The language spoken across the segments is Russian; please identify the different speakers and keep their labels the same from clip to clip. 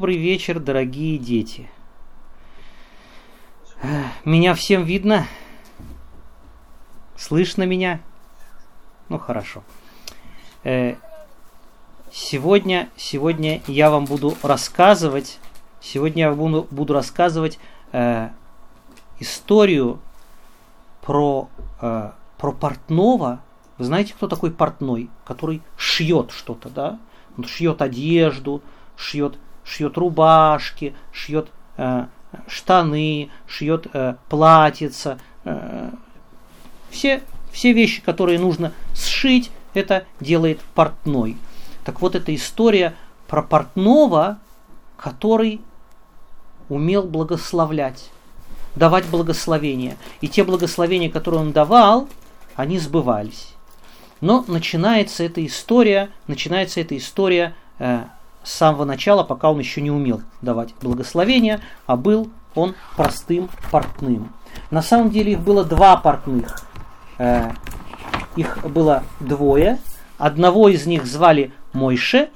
Speaker 1: Добрый вечер, дорогие дети. Меня всем видно? Слышно меня? Ну хорошо. Э, сегодня, сегодня я вам буду рассказывать, сегодня я буду, буду рассказывать э, историю про, э, про портного. Вы знаете, кто такой портной, который шьет что-то, да? Он шьет одежду, шьет шьет рубашки, шьет э, штаны, шьет э, платьица. Э, все, все вещи, которые нужно сшить, это делает портной. Так вот, эта история про портного, который умел благословлять, давать благословения. И те благословения, которые он давал, они сбывались. Но начинается эта история, начинается эта история э, с самого начала, пока он еще не умел давать благословения, а был он простым портным. На самом деле их было два портных. Э, их было двое. Одного из них звали Мойше,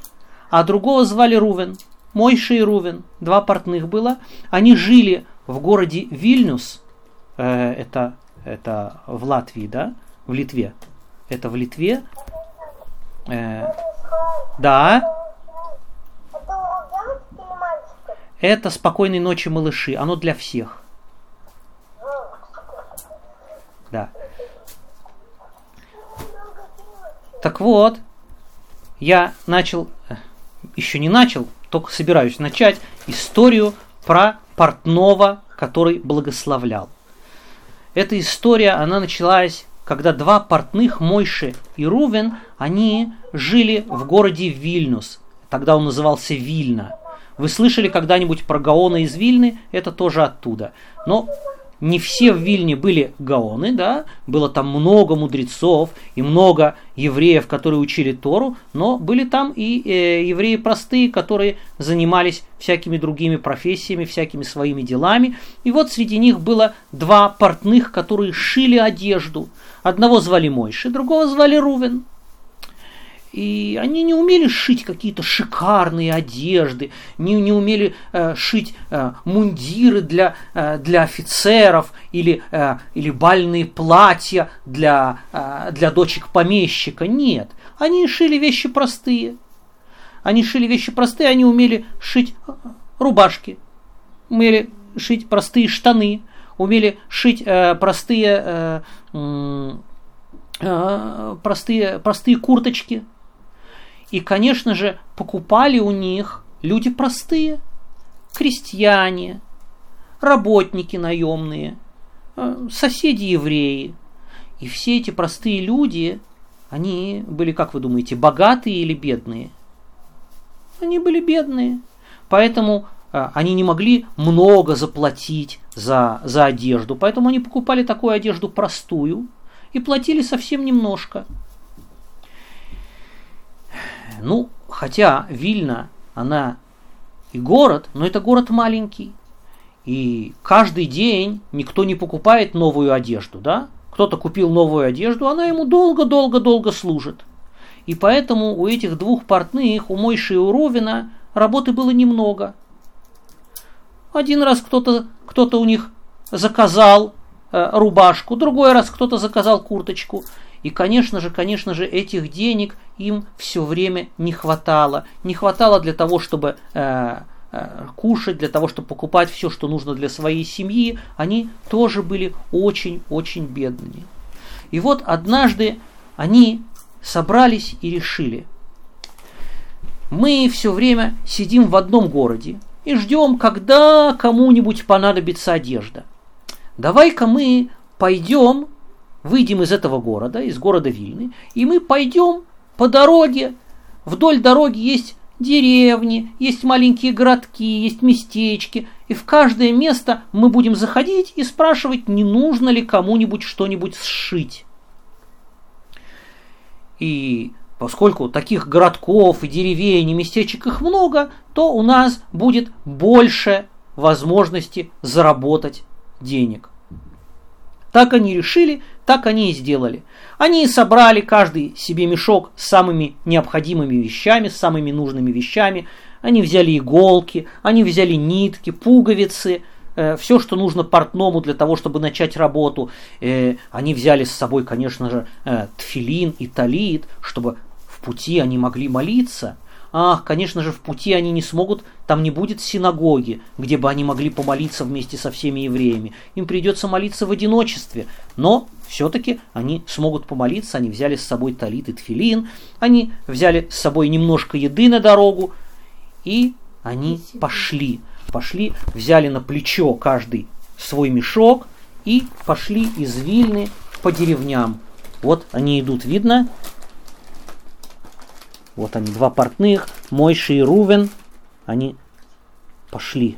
Speaker 1: а другого звали Рувен. Мойше и Рувен. Два портных было. Они жили в городе Вильнюс. Э, это, это в Латвии, да? В Литве. Это в Литве. Э, да, Это «Спокойной ночи, малыши». Оно для всех. Да. Так вот, я начал, э, еще не начал, только собираюсь начать историю про портного, который благословлял. Эта история, она началась, когда два портных, Мойши и Рувен, они жили в городе Вильнюс. Тогда он назывался Вильна. Вы слышали когда-нибудь про Гаона из Вильны? Это тоже оттуда. Но не все в Вильне были гаоны, да, было там много мудрецов и много евреев, которые учили Тору, но были там и э, евреи простые, которые занимались всякими другими профессиями, всякими своими делами. И вот среди них было два портных, которые шили одежду. Одного звали Мойши, другого звали Рувен. И они не умели шить какие-то шикарные одежды, не, не умели э, шить э, мундиры для, э, для офицеров или, э, или бальные платья для, э, для дочек помещика. Нет, они шили вещи простые. Они шили вещи простые, они умели шить рубашки, умели шить простые штаны, умели шить э, простые, э, э, простые, простые курточки – и, конечно же, покупали у них люди простые, крестьяне, работники наемные, э, соседи евреи. И все эти простые люди, они были, как вы думаете, богатые или бедные? Они были бедные. Поэтому э, они не могли много заплатить за, за одежду. Поэтому они покупали такую одежду простую и платили совсем немножко. Ну, хотя Вильна, она и город, но это город маленький. И каждый день никто не покупает новую одежду, да? Кто-то купил новую одежду, она ему долго-долго-долго служит. И поэтому у этих двух портных, у Мойши и у Ровина, работы было немного. Один раз кто-то кто у них заказал э, рубашку, другой раз кто-то заказал курточку. И, конечно же, конечно же, этих денег им все время не хватало. Не хватало для того, чтобы э, э, кушать, для того, чтобы покупать все, что нужно для своей семьи. Они тоже были очень-очень бедными. И вот однажды они собрались и решили. Мы все время сидим в одном городе и ждем, когда кому-нибудь понадобится одежда. Давай-ка мы пойдем выйдем из этого города, из города Вильны, и мы пойдем по дороге. Вдоль дороги есть деревни, есть маленькие городки, есть местечки, и в каждое место мы будем заходить и спрашивать, не нужно ли кому-нибудь что-нибудь сшить. И поскольку таких городков и деревень и местечек их много, то у нас будет больше возможности заработать денег. Так они решили, так они и сделали. Они собрали каждый себе мешок с самыми необходимыми вещами, с самыми нужными вещами, Они взяли иголки, они взяли нитки, пуговицы, э, все, что нужно портному для того, чтобы начать работу. Э, они взяли с собой, конечно же, э, тфилин и талит, чтобы в пути они могли молиться. Ах, конечно же, в пути они не смогут, там не будет синагоги, где бы они могли помолиться вместе со всеми евреями. Им придется молиться в одиночестве. Но все-таки они смогут помолиться, они взяли с собой талит и тфилин, они взяли с собой немножко еды на дорогу, и они пошли. Пошли, взяли на плечо каждый свой мешок и пошли из Вильны по деревням. Вот они идут, видно? Вот они, два портных, Мойши и Рувен, они пошли.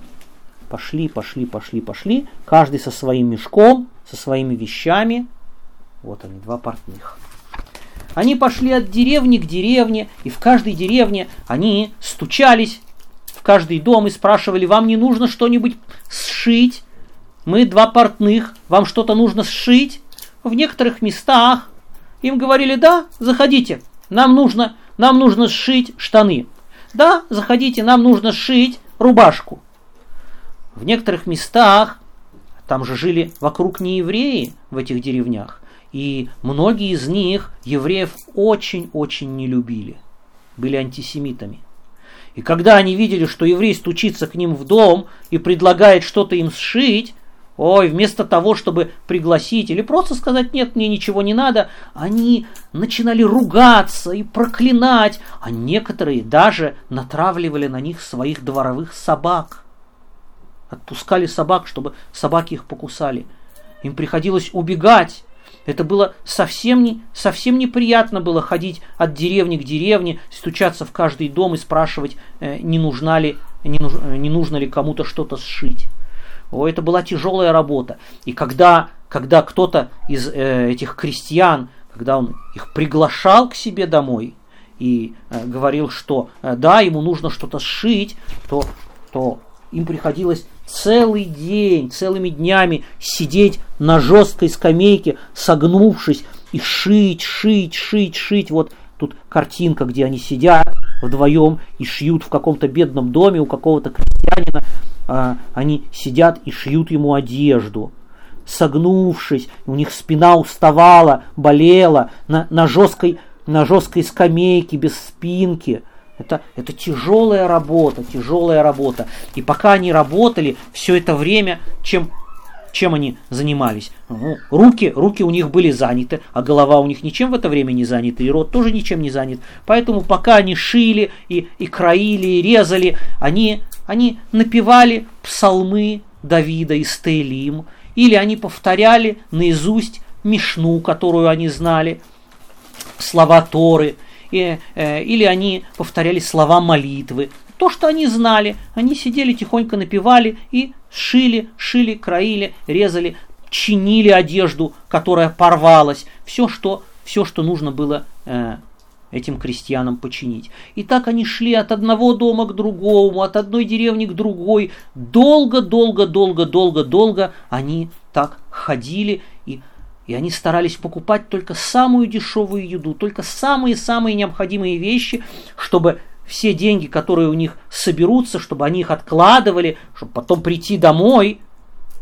Speaker 1: Пошли, пошли, пошли, пошли. Каждый со своим мешком, со своими вещами. Вот они, два портных. Они пошли от деревни к деревне, и в каждой деревне они стучались в каждый дом и спрашивали, вам не нужно что-нибудь сшить? Мы два портных, вам что-то нужно сшить? В некоторых местах им говорили, да, заходите, нам нужно нам нужно сшить штаны. Да, заходите, нам нужно сшить рубашку. В некоторых местах, там же жили вокруг не евреи в этих деревнях, и многие из них евреев очень-очень не любили, были антисемитами. И когда они видели, что еврей стучится к ним в дом и предлагает что-то им сшить, Ой, вместо того, чтобы пригласить или просто сказать «нет, мне ничего не надо», они начинали ругаться и проклинать, а некоторые даже натравливали на них своих дворовых собак. Отпускали собак, чтобы собаки их покусали. Им приходилось убегать. Это было совсем, не, совсем неприятно было ходить от деревни к деревне, стучаться в каждый дом и спрашивать, э, не, нужна ли, не, нуж, не нужно ли кому-то что-то сшить. О, это была тяжелая работа. И когда, когда кто-то из э, этих крестьян, когда он их приглашал к себе домой и э, говорил, что э, да, ему нужно что-то сшить, то, то им приходилось целый день, целыми днями сидеть на жесткой скамейке, согнувшись, и шить, шить, шить, шить. Вот тут картинка, где они сидят вдвоем и шьют в каком-то бедном доме у какого-то крестьянина они сидят и шьют ему одежду, согнувшись, у них спина уставала, болела, на, на, жесткой, на жесткой скамейке, без спинки. Это, это тяжелая работа, тяжелая работа. И пока они работали, все это время, чем чем они занимались? Ну, руки, руки у них были заняты, а голова у них ничем в это время не занята, и рот тоже ничем не занят. Поэтому пока они шили и, и краили, и резали, они они напевали псалмы Давида и Стейлим, или они повторяли наизусть Мишну, которую они знали, слова Торы, и, э, или они повторяли слова молитвы. То, что они знали, они сидели тихонько напевали и шили, шили, краили, резали, чинили одежду, которая порвалась, все, что, все, что нужно было э, этим крестьянам починить. И так они шли от одного дома к другому, от одной деревни к другой. Долго, долго, долго, долго, долго они так ходили и и они старались покупать только самую дешевую еду, только самые-самые необходимые вещи, чтобы все деньги, которые у них соберутся, чтобы они их откладывали, чтобы потом прийти домой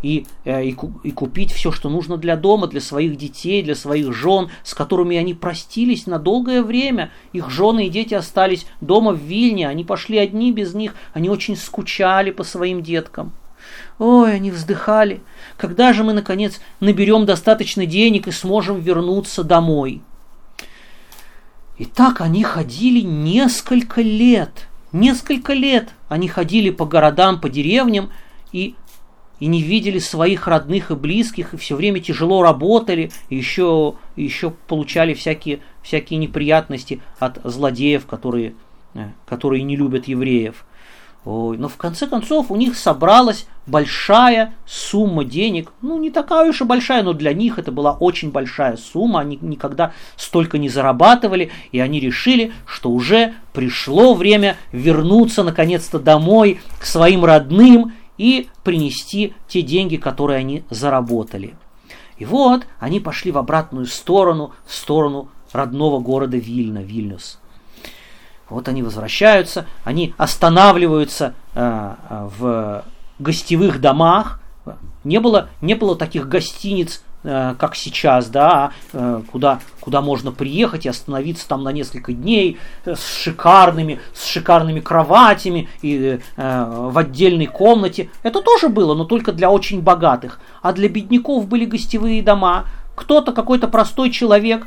Speaker 1: и, э, и, и купить все, что нужно для дома, для своих детей, для своих жен, с которыми они простились на долгое время. Их жены и дети остались дома в Вильне, они пошли одни без них, они очень скучали по своим деткам. Ой, они вздыхали. Когда же мы, наконец, наберем достаточно денег и сможем вернуться домой? И так они ходили несколько лет. Несколько лет они ходили по городам, по деревням и и не видели своих родных и близких, и все время тяжело работали, и еще, еще получали всякие, всякие неприятности от злодеев, которые, э, которые не любят евреев. Ой, но в конце концов у них собралась большая сумма денег. Ну, не такая уж и большая, но для них это была очень большая сумма. Они никогда столько не зарабатывали, и они решили, что уже пришло время вернуться наконец-то домой к своим родным и принести те деньги, которые они заработали. И вот они пошли в обратную сторону, в сторону родного города Вильна, Вильнюс. Вот они возвращаются, они останавливаются э, в гостевых домах. Не было, не было таких гостиниц, э, как сейчас, да, э, куда, куда можно приехать и остановиться там на несколько дней с шикарными, с шикарными кроватями и э, в отдельной комнате. Это тоже было, но только для очень богатых. А для бедняков были гостевые дома. Кто-то, какой-то простой человек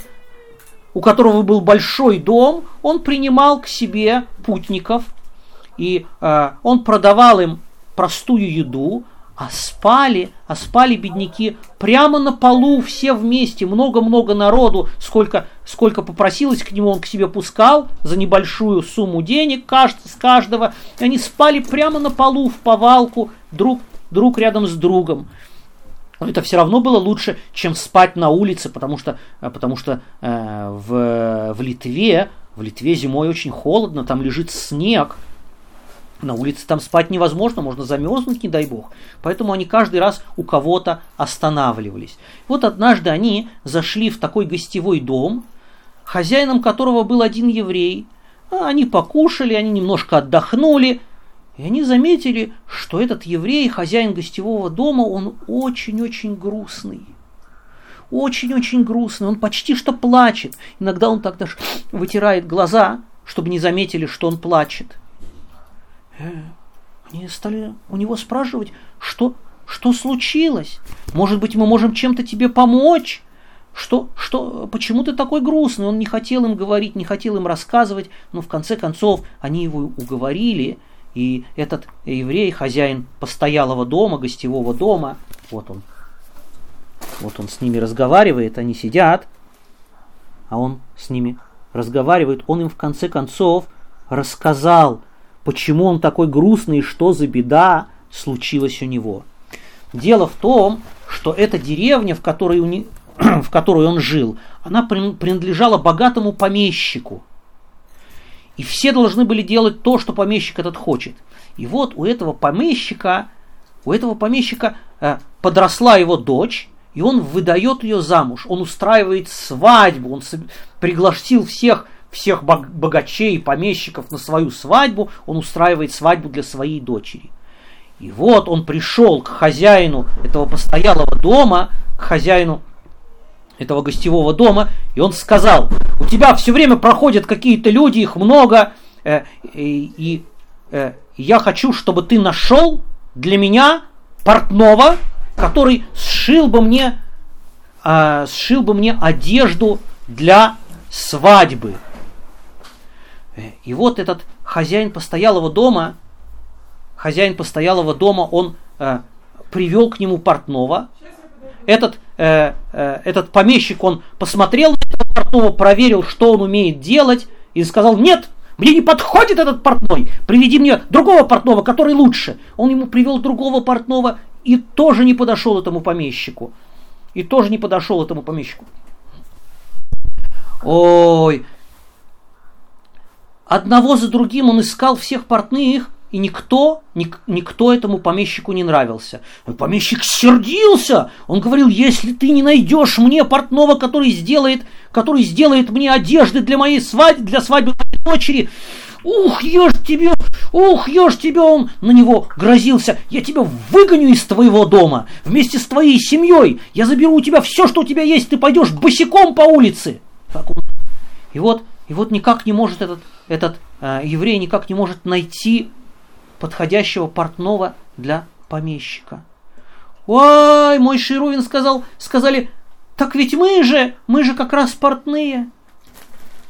Speaker 1: у которого был большой дом, он принимал к себе путников, и э, он продавал им простую еду, а спали, а спали бедняки прямо на полу все вместе, много-много народу, сколько, сколько попросилось к нему, он к себе пускал за небольшую сумму денег каждый, с каждого. Они спали прямо на полу в повалку, друг, друг рядом с другом это все равно было лучше, чем спать на улице, потому что, э, потому что э, в, в Литве, в Литве зимой очень холодно, там лежит снег, на улице там спать невозможно, можно замерзнуть, не дай бог. Поэтому они каждый раз у кого-то останавливались. Вот однажды они зашли в такой гостевой дом, хозяином которого был один еврей. А они покушали, они немножко отдохнули – и они заметили, что этот еврей, хозяин гостевого дома, он очень-очень грустный. Очень-очень грустный, он почти что плачет. Иногда он так даже вытирает глаза, чтобы не заметили, что он плачет. Э, они стали у него спрашивать, что, что случилось? Может быть, мы можем чем-то тебе помочь? Что, что, почему ты такой грустный? Он не хотел им говорить, не хотел им рассказывать, но в конце концов они его уговорили – и этот еврей, хозяин постоялого дома, гостевого дома, вот он, вот он с ними разговаривает, они сидят, а он с ними разговаривает, он им в конце концов рассказал, почему он такой грустный и что за беда случилась у него. Дело в том, что эта деревня, в которой, у не... в которой он жил, она принадлежала богатому помещику – и все должны были делать то, что помещик этот хочет. И вот у этого помещика, у этого помещика э, подросла его дочь, и он выдает ее замуж. Он устраивает свадьбу, он пригласил всех, всех богачей, помещиков на свою свадьбу, он устраивает свадьбу для своей дочери. И вот он пришел к хозяину этого постоялого дома, к хозяину этого гостевого дома, и он сказал, у тебя все время проходят какие-то люди, их много, э, и, э, я хочу, чтобы ты нашел для меня портного, который сшил бы мне, э, сшил бы мне одежду для свадьбы. И вот этот хозяин постоялого дома, хозяин постоялого дома, он э, привел к нему портного. Этот э, э, этот помещик, он посмотрел на этого портного, проверил, что он умеет делать, и сказал, нет, мне не подходит этот портной, приведи мне другого портного, который лучше. Он ему привел другого портного и тоже не подошел этому помещику. И тоже не подошел этому помещику. Ой, одного за другим он искал всех портных, и никто, ник, никто этому помещику не нравился. Помещик сердился. Он говорил, если ты не найдешь мне портного, который сделает, который сделает мне одежды для моей свадьбы, для свадьбы моей дочери, Ух, ешь тебе, ух, ешь тебе, он на него грозился. Я тебя выгоню из твоего дома вместе с твоей семьей. Я заберу у тебя все, что у тебя есть, ты пойдешь босиком по улице. И вот, и вот никак не может этот, этот э, еврей никак не может найти подходящего портного для помещика. Ой, мой Ширувин сказал, сказали, так ведь мы же, мы же как раз портные.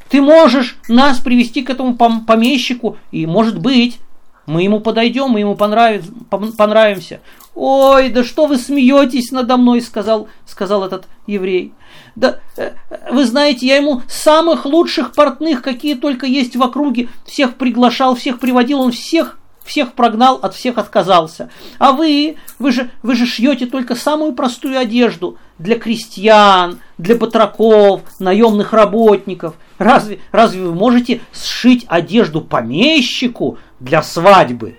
Speaker 1: Ты можешь нас привести к этому помещику, и, может быть, мы ему подойдем, мы ему понравится, понравимся. Ой, да что вы смеетесь надо мной, сказал, сказал этот еврей. Да, э, вы знаете, я ему самых лучших портных, какие только есть в округе, всех приглашал, всех приводил, он всех всех прогнал, от всех отказался. А вы, вы же, вы же шьете только самую простую одежду для крестьян, для батраков, наемных работников. Разве, разве вы можете сшить одежду помещику для свадьбы?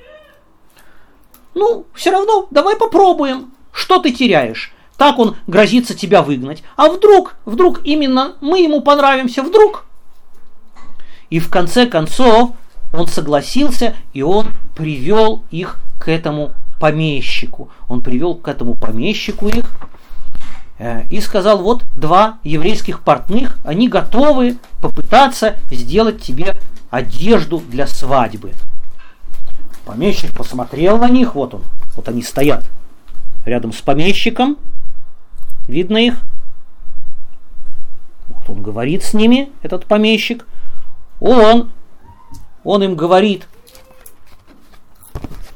Speaker 1: Ну, все равно, давай попробуем. Что ты теряешь? Так он грозится тебя выгнать. А вдруг, вдруг именно мы ему понравимся, вдруг? И в конце концов он согласился, и он привел их к этому помещику. Он привел к этому помещику их э, и сказал, вот два еврейских портных, они готовы попытаться сделать тебе одежду для свадьбы. Помещик посмотрел на них, вот он, вот они стоят рядом с помещиком, видно их. Вот он говорит с ними, этот помещик. Он, он им говорит,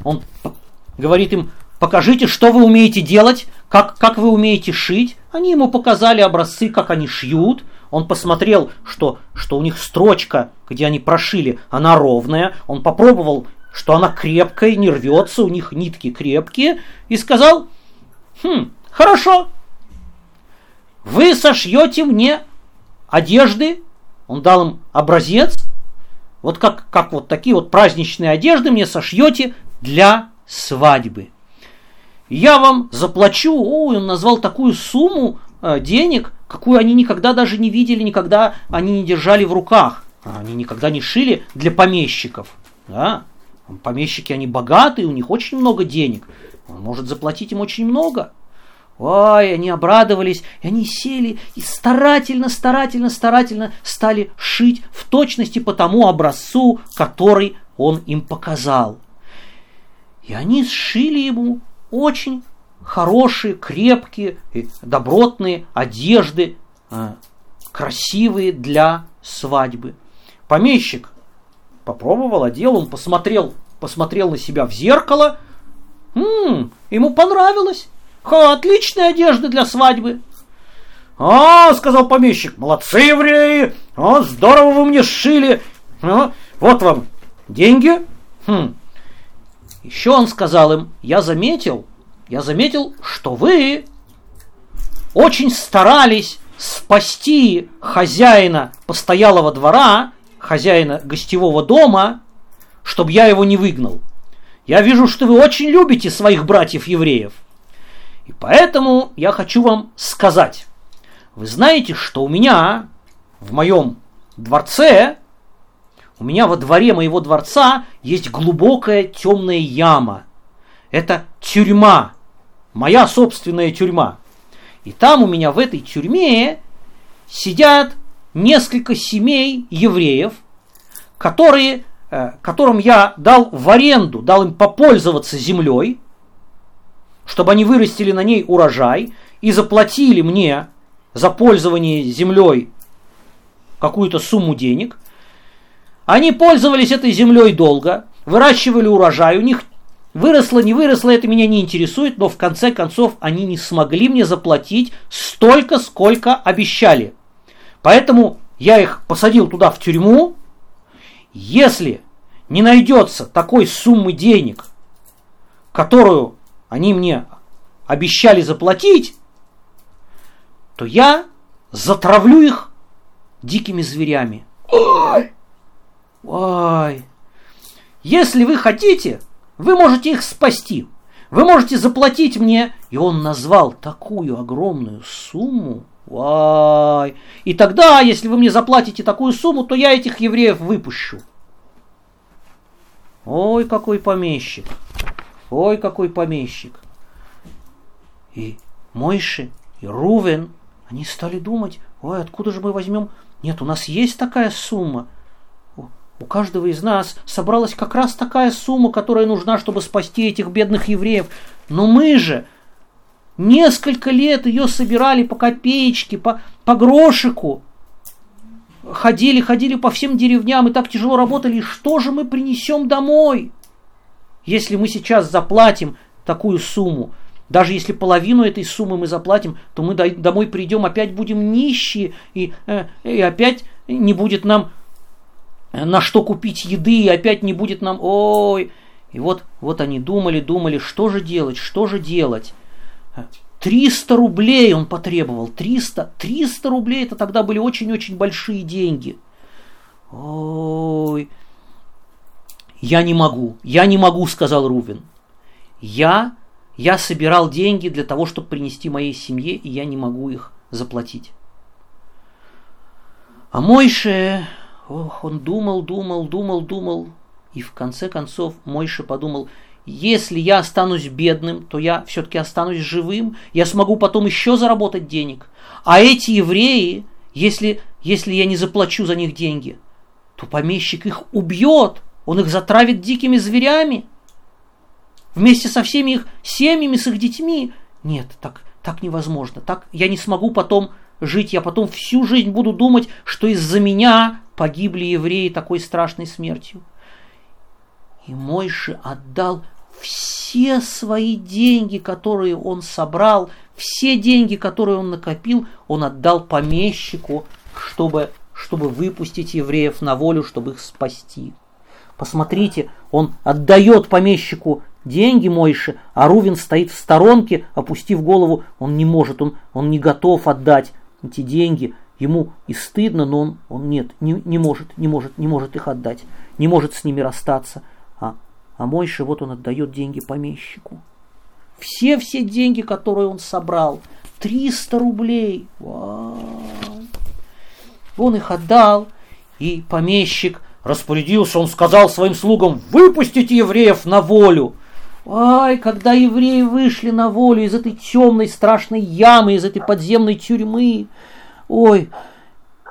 Speaker 1: он говорит им, покажите, что вы умеете делать, как, как вы умеете шить. Они ему показали образцы, как они шьют. Он посмотрел, что, что у них строчка, где они прошили, она ровная. Он попробовал, что она крепкая, не рвется, у них нитки крепкие. И сказал, хм, хорошо, вы сошьете мне одежды. Он дал им образец. Вот как, как вот такие вот праздничные одежды мне сошьете для свадьбы. Я вам заплачу, о, он назвал такую сумму э, денег, какую они никогда даже не видели, никогда они не держали в руках. Они никогда не шили для помещиков. Да? Помещики, они богатые, у них очень много денег. Он может заплатить им очень много. Ой, они обрадовались, и они сели и старательно, старательно, старательно стали шить в точности по тому образцу, который он им показал. И они сшили ему очень хорошие, крепкие, добротные одежды, а, красивые для свадьбы. Помещик попробовал, одел, он посмотрел, посмотрел на себя в зеркало. М-м, ему понравилось. Ха, отличная одежда для свадьбы. А, сказал помещик, молодцы евреи, а, здорово вы мне сшили. А, вот вам деньги. Хм. Еще он сказал им, я заметил, я заметил, что вы очень старались спасти хозяина постоялого двора, хозяина гостевого дома, чтобы я его не выгнал. Я вижу, что вы очень любите своих братьев-евреев. И поэтому я хочу вам сказать. Вы знаете, что у меня в моем дворце, у меня во дворе моего дворца есть глубокая темная яма. Это тюрьма, моя собственная тюрьма. И там у меня в этой тюрьме сидят несколько семей евреев, которые, э, которым я дал в аренду, дал им попользоваться землей, чтобы они вырастили на ней урожай и заплатили мне за пользование землей какую-то сумму денег. Они пользовались этой землей долго, выращивали урожай, у них выросло, не выросло, это меня не интересует, но в конце концов они не смогли мне заплатить столько, сколько обещали. Поэтому я их посадил туда в тюрьму. Если не найдется такой суммы денег, которую они мне обещали заплатить, то я затравлю их дикими зверями. Ой! Ой! Если вы хотите, вы можете их спасти. Вы можете заплатить мне. И он назвал такую огромную сумму. Ой! И тогда, если вы мне заплатите такую сумму, то я этих евреев выпущу. Ой, какой помещик. Ой, какой помещик. И Мойши, и Рувен, они стали думать, ой, откуда же мы возьмем? Нет, у нас есть такая сумма. У каждого из нас собралась как раз такая сумма, которая нужна, чтобы спасти этих бедных евреев. Но мы же несколько лет ее собирали по копеечке, по, по грошику. Ходили, ходили по всем деревням и так тяжело работали. И что же мы принесем домой? Если мы сейчас заплатим такую сумму, даже если половину этой суммы мы заплатим, то мы домой придем, опять будем нищие, и, э, и опять не будет нам на что купить еды, и опять не будет нам, ой. И вот, вот они думали, думали, что же делать, что же делать. 300 рублей он потребовал, 300, 300 рублей, это тогда были очень-очень большие деньги. Ой, я не могу, я не могу, сказал Рувин. Я, я собирал деньги для того, чтобы принести моей семье, и я не могу их заплатить. А Мойше, Ох, он думал, думал, думал, думал. И в конце концов Мойша подумал, если я останусь бедным, то я все-таки останусь живым, я смогу потом еще заработать денег. А эти евреи, если, если я не заплачу за них деньги, то помещик их убьет, он их затравит дикими зверями. Вместе со всеми их семьями, с их детьми. Нет, так, так невозможно. Так я не смогу потом жить. Я потом всю жизнь буду думать, что из-за меня погибли евреи такой страшной смертью. И Мойши отдал все свои деньги, которые он собрал, все деньги, которые он накопил, он отдал помещику, чтобы, чтобы выпустить евреев на волю, чтобы их спасти. Посмотрите, он отдает помещику деньги Мойши, а Рувин стоит в сторонке, опустив голову, он не может, он, он не готов отдать эти деньги. Ему и стыдно, но он, он нет, не, не может, не может, не может их отдать, не может с ними расстаться. А, а Мойши, вот он отдает деньги помещику. Все-все деньги, которые он собрал, 300 рублей. Вау. Он их отдал, и помещик распорядился, он сказал своим слугам, выпустите евреев на волю. Ай, когда евреи вышли на волю из этой темной страшной ямы, из этой подземной тюрьмы, ой,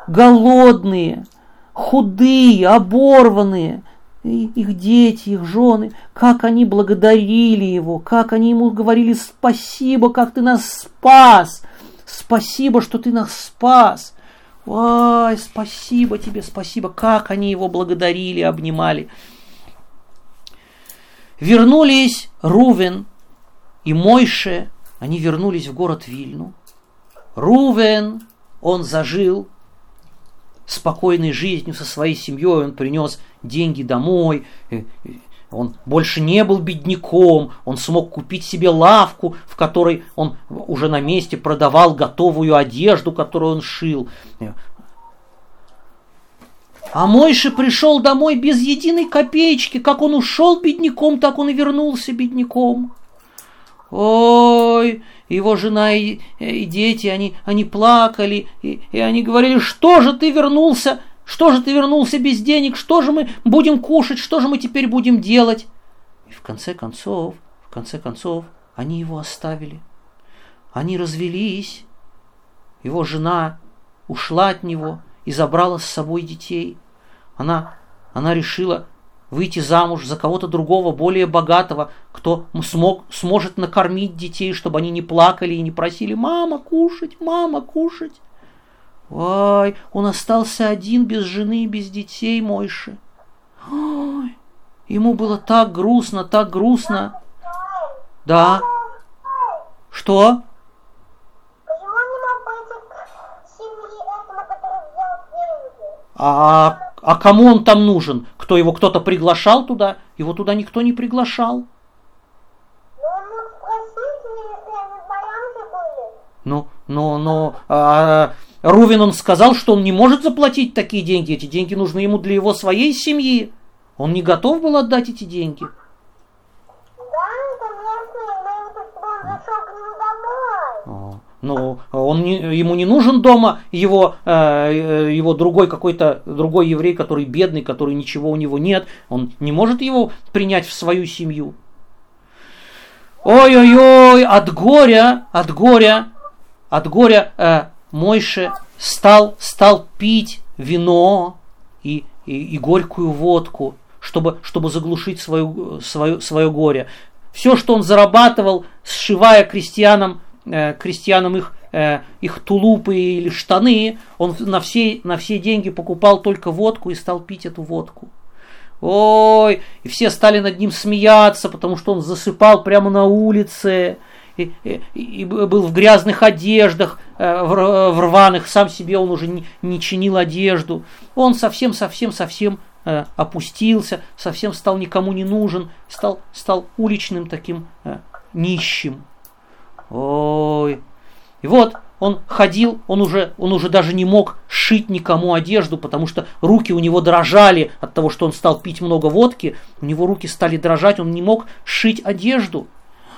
Speaker 1: голодные, худые, оборванные, и их дети, их жены, как они благодарили его, как они ему говорили спасибо, как ты нас спас, спасибо, что ты нас спас. Ай, спасибо тебе, спасибо, как они его благодарили, обнимали. Вернулись Рувен и Мойше, они вернулись в город Вильну. Рувен, он зажил спокойной жизнью со своей семьей, он принес деньги домой, э, он больше не был бедняком, он смог купить себе лавку, в которой он уже на месте продавал готовую одежду, которую он шил. А Мойша пришел домой без единой копеечки. Как он ушел бедняком, так он и вернулся бедняком. Ой, его жена и, и дети, они, они плакали, и, и они говорили, что же ты вернулся, что же ты вернулся без денег, что же мы будем кушать, что же мы теперь будем делать? И в конце концов, в конце концов, они его оставили. Они развелись. Его жена ушла от него, и забрала с собой детей. Она, она решила выйти замуж за кого-то другого, более богатого, кто смог, сможет накормить детей, чтобы они не плакали и не просили «мама, кушать, мама, кушать». Ой, он остался один, без жены и без детей, Мойши. Ой, ему было так грустно, так грустно. Да. Что? А, а кому он там нужен? Кто его кто-то приглашал туда? Его туда никто не приглашал. Ну, ну, ну, а, Рувин он сказал, что он не может заплатить такие деньги. Эти деньги нужны ему для его своей семьи. Он не готов был отдать эти деньги. Ну, он не, ему не нужен дома его, э, его другой какой-то, другой еврей, который бедный, который ничего у него нет. Он не может его принять в свою семью. Ой-ой-ой, от горя, от горя, от горя э, Мойше стал, стал пить вино и, и, и горькую водку, чтобы, чтобы заглушить свое, свое, свое горе. Все, что он зарабатывал, сшивая крестьянам э, крестьянам их, э, их тулупы или штаны, он на все, на все деньги покупал только водку и стал пить эту водку. Ой, и все стали над ним смеяться, потому что он засыпал прямо на улице, и, и, и был в грязных одеждах, э, в, в рваных, сам себе он уже не, не чинил одежду. Он совсем-совсем-совсем э, опустился, совсем стал никому не нужен, стал, стал уличным таким э, нищим. Ой. И вот он ходил, он уже, он уже даже не мог шить никому одежду, потому что руки у него дрожали от того, что он стал пить много водки. У него руки стали дрожать, он не мог шить одежду.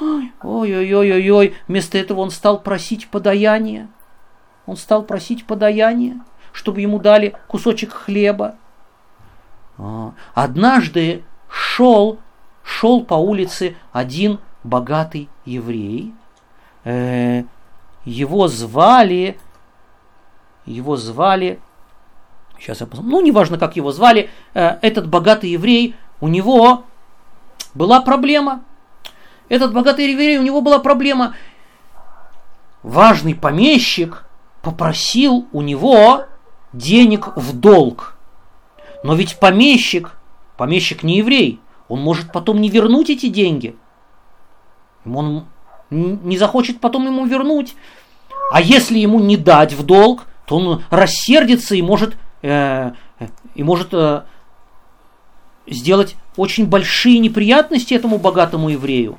Speaker 1: Ой-ой-ой-ой-ой. Вместо этого он стал просить подаяние. Он стал просить подаяние, чтобы ему дали кусочек хлеба. А, однажды шел, шел по улице один богатый еврей. Э, его звали, его звали, сейчас я посмотрю, ну, неважно, как его звали, э, этот богатый еврей, у него была проблема. Этот богатый еврей, у него была проблема. Важный помещик попросил у него денег в долг. Но ведь помещик, помещик не еврей, он может потом не вернуть эти деньги. Он не захочет потом ему вернуть. А если ему не дать в долг, то он рассердится и может, э, и может э, сделать очень большие неприятности этому богатому еврею.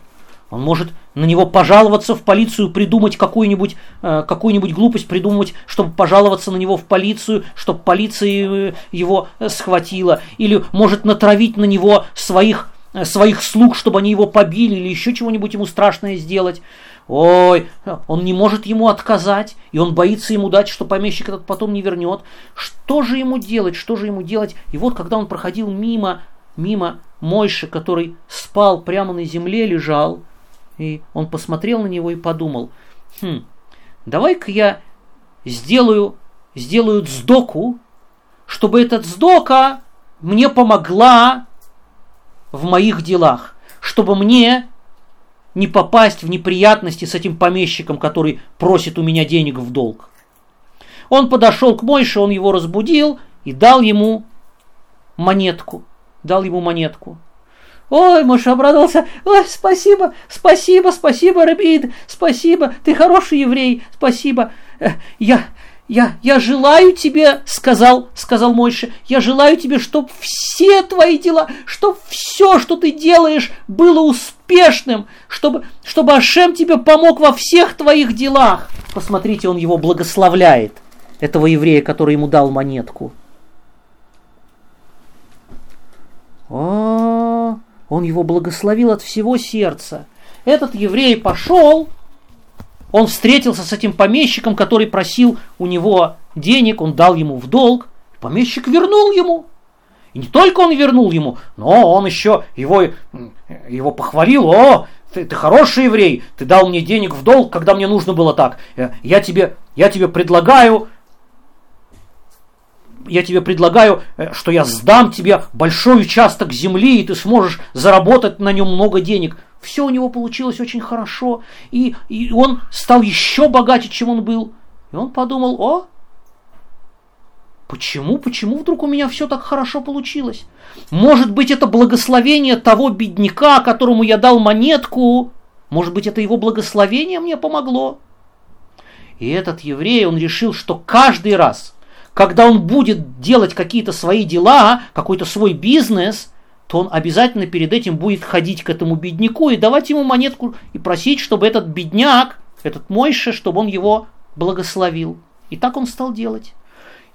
Speaker 1: Он может на него пожаловаться в полицию, придумать какую-нибудь э, какую глупость, придумать, чтобы пожаловаться на него в полицию, чтобы полиция э, его э, схватила, или может натравить на него своих, своих слуг, чтобы они его побили, или еще чего-нибудь ему страшное сделать. Ой, он не может ему отказать, и он боится ему дать, что помещик этот потом не вернет. Что же ему делать, что же ему делать? И вот, когда он проходил мимо, мимо Мойши, который спал прямо на земле, лежал, и он посмотрел на него и подумал, хм, давай-ка я сделаю, сделаю сдоку, чтобы эта сдока мне помогла в моих делах, чтобы мне не попасть в неприятности с этим помещиком, который просит у меня денег в долг. Он подошел к Мойше, он его разбудил и дал ему монетку. Дал ему монетку. Ой, Моше обрадовался. Ой, спасибо, спасибо, спасибо, Рабид, спасибо, ты хороший еврей, спасибо. Э, я, я, я желаю тебе, сказал, сказал Мойше, я желаю тебе, чтобы все твои дела, чтобы все, что ты делаешь, было успешным, чтобы, чтобы Ашем тебе помог во всех твоих делах. Посмотрите, он его благословляет, этого еврея, который ему дал монетку. О, он его благословил от всего сердца. Этот еврей пошел, он встретился с этим помещиком, который просил у него денег, он дал ему в долг. Помещик вернул ему. И не только он вернул ему, но он еще его, его похвалил. О, ты, ты хороший еврей, ты дал мне денег в долг, когда мне нужно было так. Э, я тебе, я тебе предлагаю я тебе предлагаю, э, что я сдам тебе большой участок земли, и ты сможешь заработать на нем много денег. Все у него получилось очень хорошо, и, и он стал еще богаче, чем он был. И он подумал, о, почему, почему вдруг у меня все так хорошо получилось? Может быть, это благословение того бедняка, которому я дал монетку, может быть, это его благословение мне помогло? И этот еврей, он решил, что каждый раз – когда он будет делать какие-то свои дела, какой-то свой бизнес, то он обязательно перед этим будет ходить к этому бедняку и давать ему монетку и просить, чтобы этот бедняк, этот Мойша, чтобы он его благословил. И так он стал делать.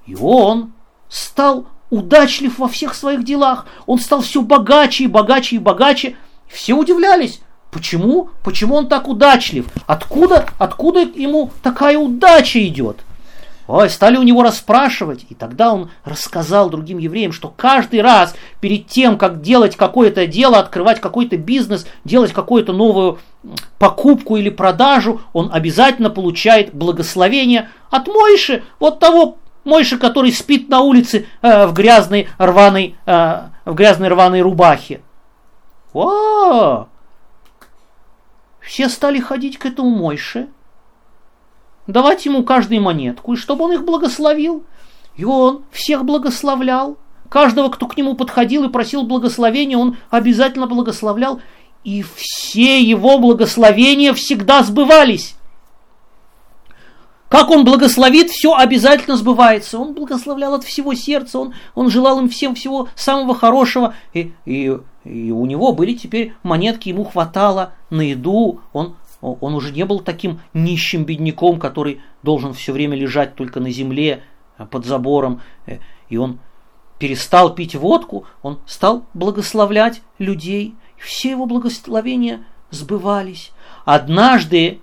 Speaker 1: И он стал удачлив во всех своих делах. Он стал все богаче и богаче и богаче. Все удивлялись. Почему? Почему он так удачлив? Откуда, откуда ему такая удача идет? Ой, стали у него расспрашивать, и тогда он рассказал другим евреям, что каждый раз перед тем, как делать какое-то дело, открывать какой-то бизнес, делать какую-то новую покупку или продажу, он обязательно получает благословение от Мойши, вот того Мойши, который спит на улице э, в грязной рваной, э, в грязной рваной рубахе. О! Все стали ходить к этому Мойше, давать ему каждый монетку, и чтобы он их благословил. И он всех благословлял. Каждого, кто к нему подходил и просил благословения, он обязательно благословлял. И все его благословения всегда сбывались. Как он благословит, все обязательно сбывается. Он благословлял от всего сердца, он, он желал им всем всего самого хорошего. И, и, и у него были теперь монетки, ему хватало на еду, он он уже не был таким нищим бедняком, который должен все время лежать только на земле э, под забором. Э, и он перестал пить водку, он стал благословлять людей. Все его благословения сбывались. Однажды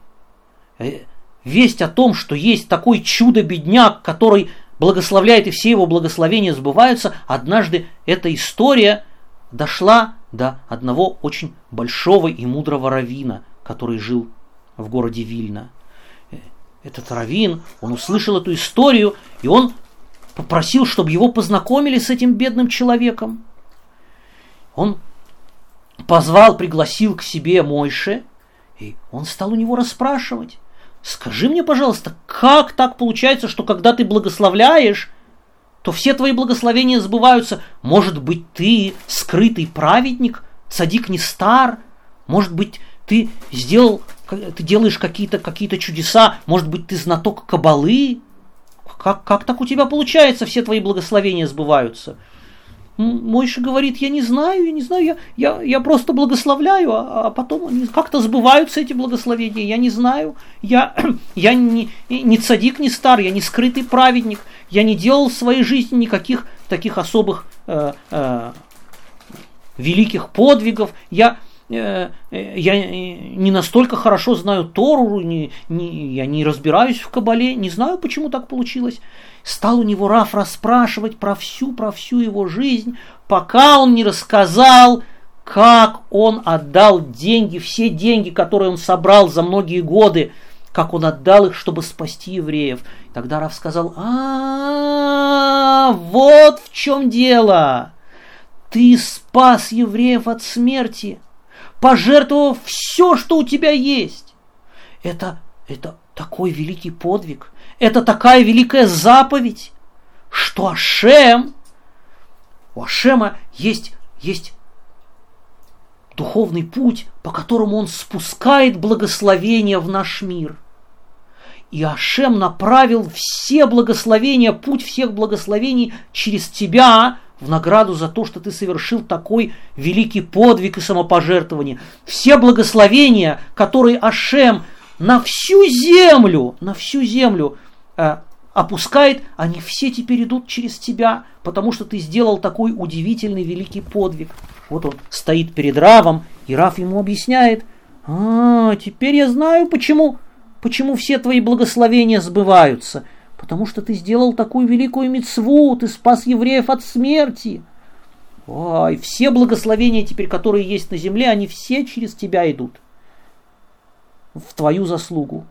Speaker 1: э, весть о том, что есть такой чудо-бедняк, который благословляет, и все его благословения сбываются, однажды эта история дошла до одного очень большого и мудрого равина, который жил в городе Вильна. Этот равин, он услышал эту историю, и он попросил, чтобы его познакомили с этим бедным человеком. Он позвал, пригласил к себе Мойше, и он стал у него расспрашивать. Скажи мне, пожалуйста, как так получается, что когда ты благословляешь, то все твои благословения сбываются? Может быть, ты скрытый праведник, цадик не стар? Может быть, ты сделал, ты делаешь какие-то какие чудеса? Может быть, ты знаток кабалы? Как, как так у тебя получается, все твои благословения сбываются? Мойша говорит, я не знаю, я не знаю, я, я, я просто благословляю, а, а потом как-то сбываются эти благословения, я не знаю, я, я не, не цадик, не стар, я не скрытый праведник, я не делал в своей жизни никаких таких особых э, э, великих подвигов, я, я не настолько хорошо знаю Тору, не, не, я не разбираюсь в Кабале, не знаю, почему так получилось. Стал у него Раф расспрашивать про всю, про всю его жизнь, пока он не рассказал, как он отдал деньги, все деньги, которые он собрал за многие годы, как он отдал их, чтобы спасти евреев. Тогда Раф сказал, а, вот в чем дело. Ты спас евреев от смерти, пожертвовав все, что у тебя есть. Это, это такой великий подвиг. Это такая великая заповедь, что Ашем, у Ашема есть, есть духовный путь, по которому он спускает благословения в наш мир. И Ашем направил все благословения, путь всех благословений через тебя в награду за то, что ты совершил такой великий подвиг и самопожертвование. Все благословения, которые Ашем на всю землю, на всю землю э, опускает, они все теперь идут через тебя, потому что ты сделал такой удивительный великий подвиг. Вот он стоит перед Равом, и Рав ему объясняет, а, теперь я знаю, почему, почему все твои благословения сбываются. Потому что ты сделал такую великую мецву, ты спас евреев от смерти. Ой, все благословения теперь, которые есть на земле, они все через тебя идут. В твою заслугу.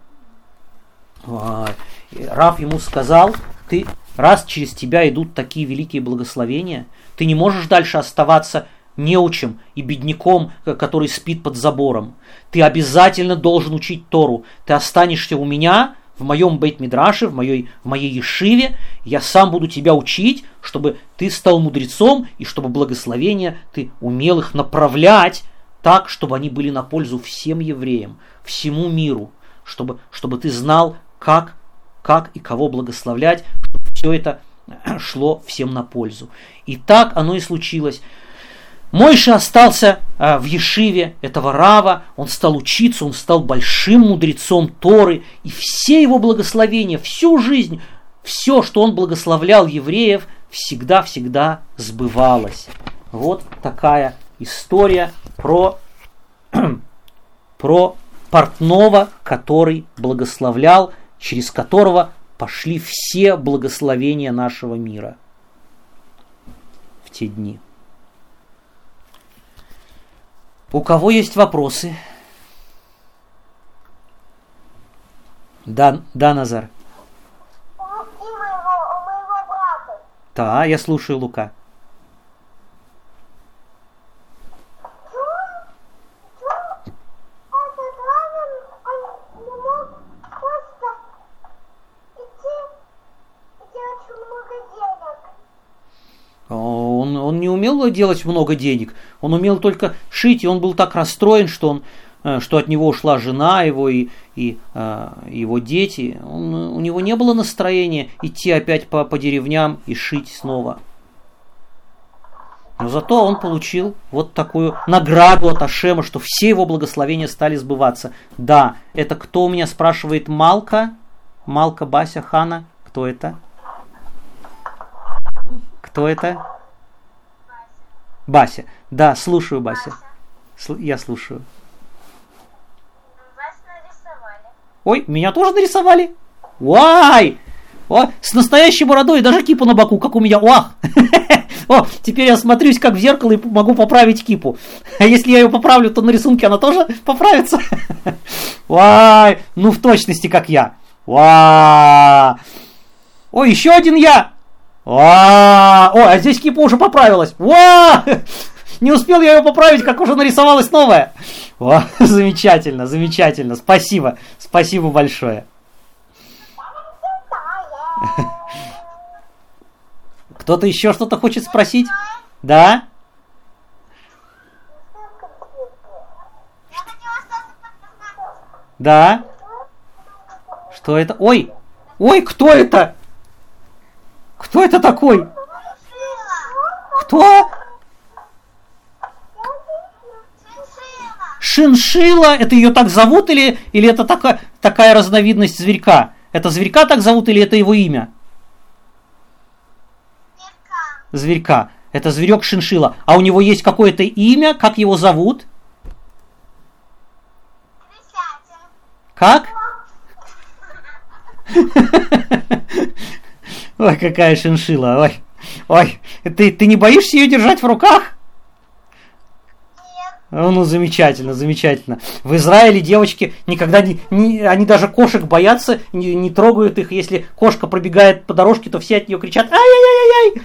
Speaker 1: Раф ему сказал, ты, раз через тебя идут такие великие благословения, ты не можешь дальше оставаться неучим и бедняком, который спит под забором. Ты обязательно должен учить Тору. Ты останешься у меня, в моем бейт-мидраше, в моей, в моей ешиве. Я сам буду тебя учить, чтобы ты стал мудрецом и чтобы благословения ты умел их направлять так, чтобы они были на пользу всем евреям, всему миру, чтобы, чтобы ты знал, как, как и кого благословлять, чтобы все это шло всем на пользу. И так оно и случилось. Мойша остался а, в Ешиве этого Рава, он стал учиться, он стал большим мудрецом Торы, и все его благословения, всю жизнь, все, что он благословлял евреев, всегда-всегда сбывалось. Вот такая история про, про портного, который благословлял через которого пошли все благословения нашего мира в те дни. У кого есть вопросы? Да, да, Назар. Да, я слушаю Лука. Умел делать много денег, он умел только шить, и он был так расстроен, что, он, э, что от него ушла жена его и, и э, его дети. Он, у него не было настроения идти опять по, по деревням и шить снова. Но зато он получил вот такую награду от Ашема, что все его благословения стали сбываться. Да, это кто у меня спрашивает Малка? Малка Бася Хана? Кто это? Кто это? Бася. Да, слушаю, Бася. Сл- я слушаю.
Speaker 2: Вас нарисовали.
Speaker 1: Ой, меня тоже нарисовали? Вай! О, с настоящей бородой, даже кипу на боку, как у меня. О, О, теперь я смотрюсь как в зеркало и могу поправить кипу. А если я ее поправлю, то на рисунке она тоже поправится. Вай, ну в точности как я. Ва! О, еще один я! Ва! О, а здесь кипа уже поправилась. Ва! Не успел я ее поправить, как уже нарисовалась новая. О, замечательно, замечательно. Спасибо. Спасибо большое. Кто-то еще что-то хочет спросить? Да? Да? Что это? Ой! Ой, кто это? Кто это такой? Кто? Шиншила, это ее так зовут или, или это такая, такая разновидность зверька? Это зверька так зовут или это его имя? Зверька. Это зверек шиншила. А у него есть какое-то имя? Как его зовут? Как? Ой, какая шиншила. Ой, ой, ты, ты не боишься ее держать в руках? Ну, замечательно, замечательно. В Израиле девочки никогда не, не они даже кошек боятся, не, не трогают их. Если кошка пробегает по дорожке, то все от нее кричат ай-яй-яй-яй.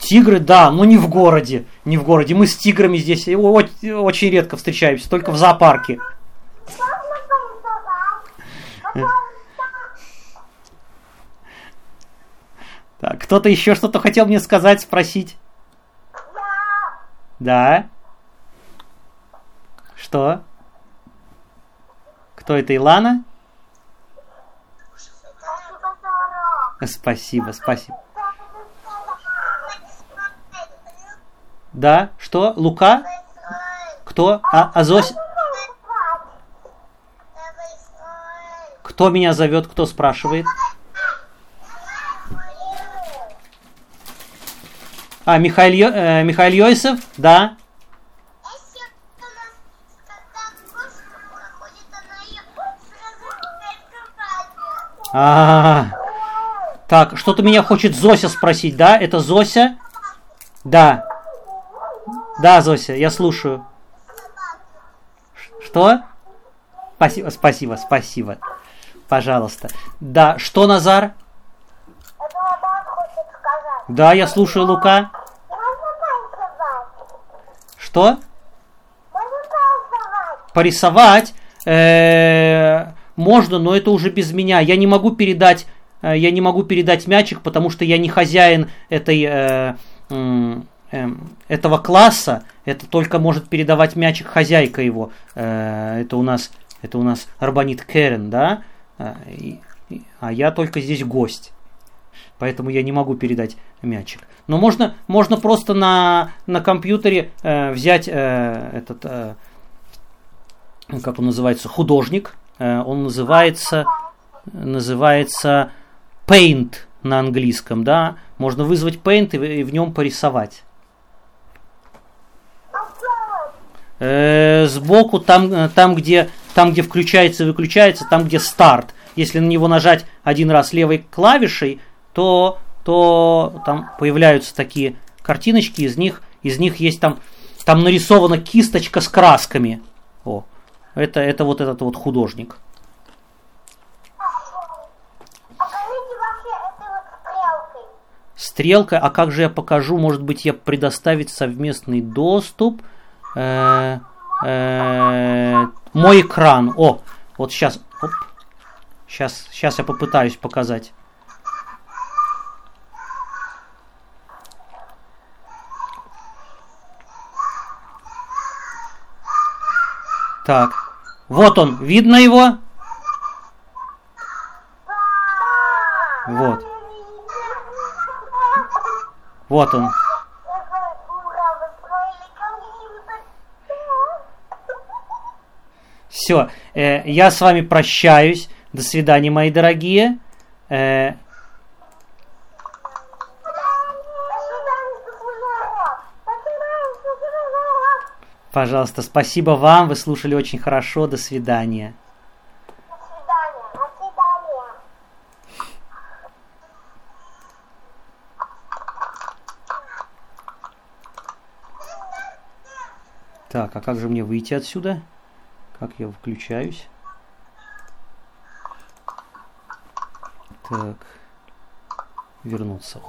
Speaker 1: Тигры, да, но не в городе. Не в городе. Мы с тиграми здесь очень редко встречаемся, только в зоопарке. Так, кто-то еще что-то хотел мне сказать, спросить? Да. Что? Кто это, Илана? Спасибо, спасибо. Да, что? Лука? Кто? А, Азось? Кто меня зовет, кто спрашивает? А, Михаил, э, Михаил Йосиф, да. А, -а, -а. так, что-то меня хочет Зося спросить, да? Это Зося? Да. Да, Зося, я слушаю. Что? Спасибо, спасибо, спасибо. Пожалуйста. Да, что, Назар? Да, я слушаю, Лука. Что? Порисовать э, можно, но это уже без меня. Я не могу передать, э, я не могу передать мячик, потому что я не хозяин этой э, этого класса. Это только может передавать мячик хозяйка его. Это у нас, это у нас Арбанит Керен, да? А я только здесь гость поэтому я не могу передать мячик. Но можно, можно просто на, на компьютере э, взять э, этот, э, как он называется, художник. Э, он называется, называется Paint на английском, да. Можно вызвать Paint и, и в нем порисовать. Э, сбоку, там, там, где, там, где включается и выключается, там, где старт. Если на него нажать один раз левой клавишей, то, то там появляются такие картиночки, из них, из них есть там, там нарисована кисточка с красками. О, это, это вот этот вот художник. Стрелка, а как же я покажу, может быть, я предоставить совместный доступ. Э, э, мой экран. О, вот сейчас. Оп, сейчас, сейчас я попытаюсь показать. Так. Вот он. Видно его? Вот. Вот он. Все, э, я с вами прощаюсь. До свидания, мои дорогие. Э, Пожалуйста, спасибо вам, вы слушали очень хорошо, до свидания.
Speaker 2: До свидания. До свидания.
Speaker 1: Так, а как же мне выйти отсюда? Как я включаюсь? Так. Вернуться.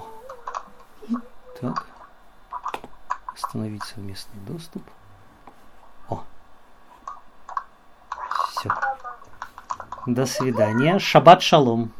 Speaker 1: Так. Установить совместный доступ. О. Все. До свидания. Шаббат шалом.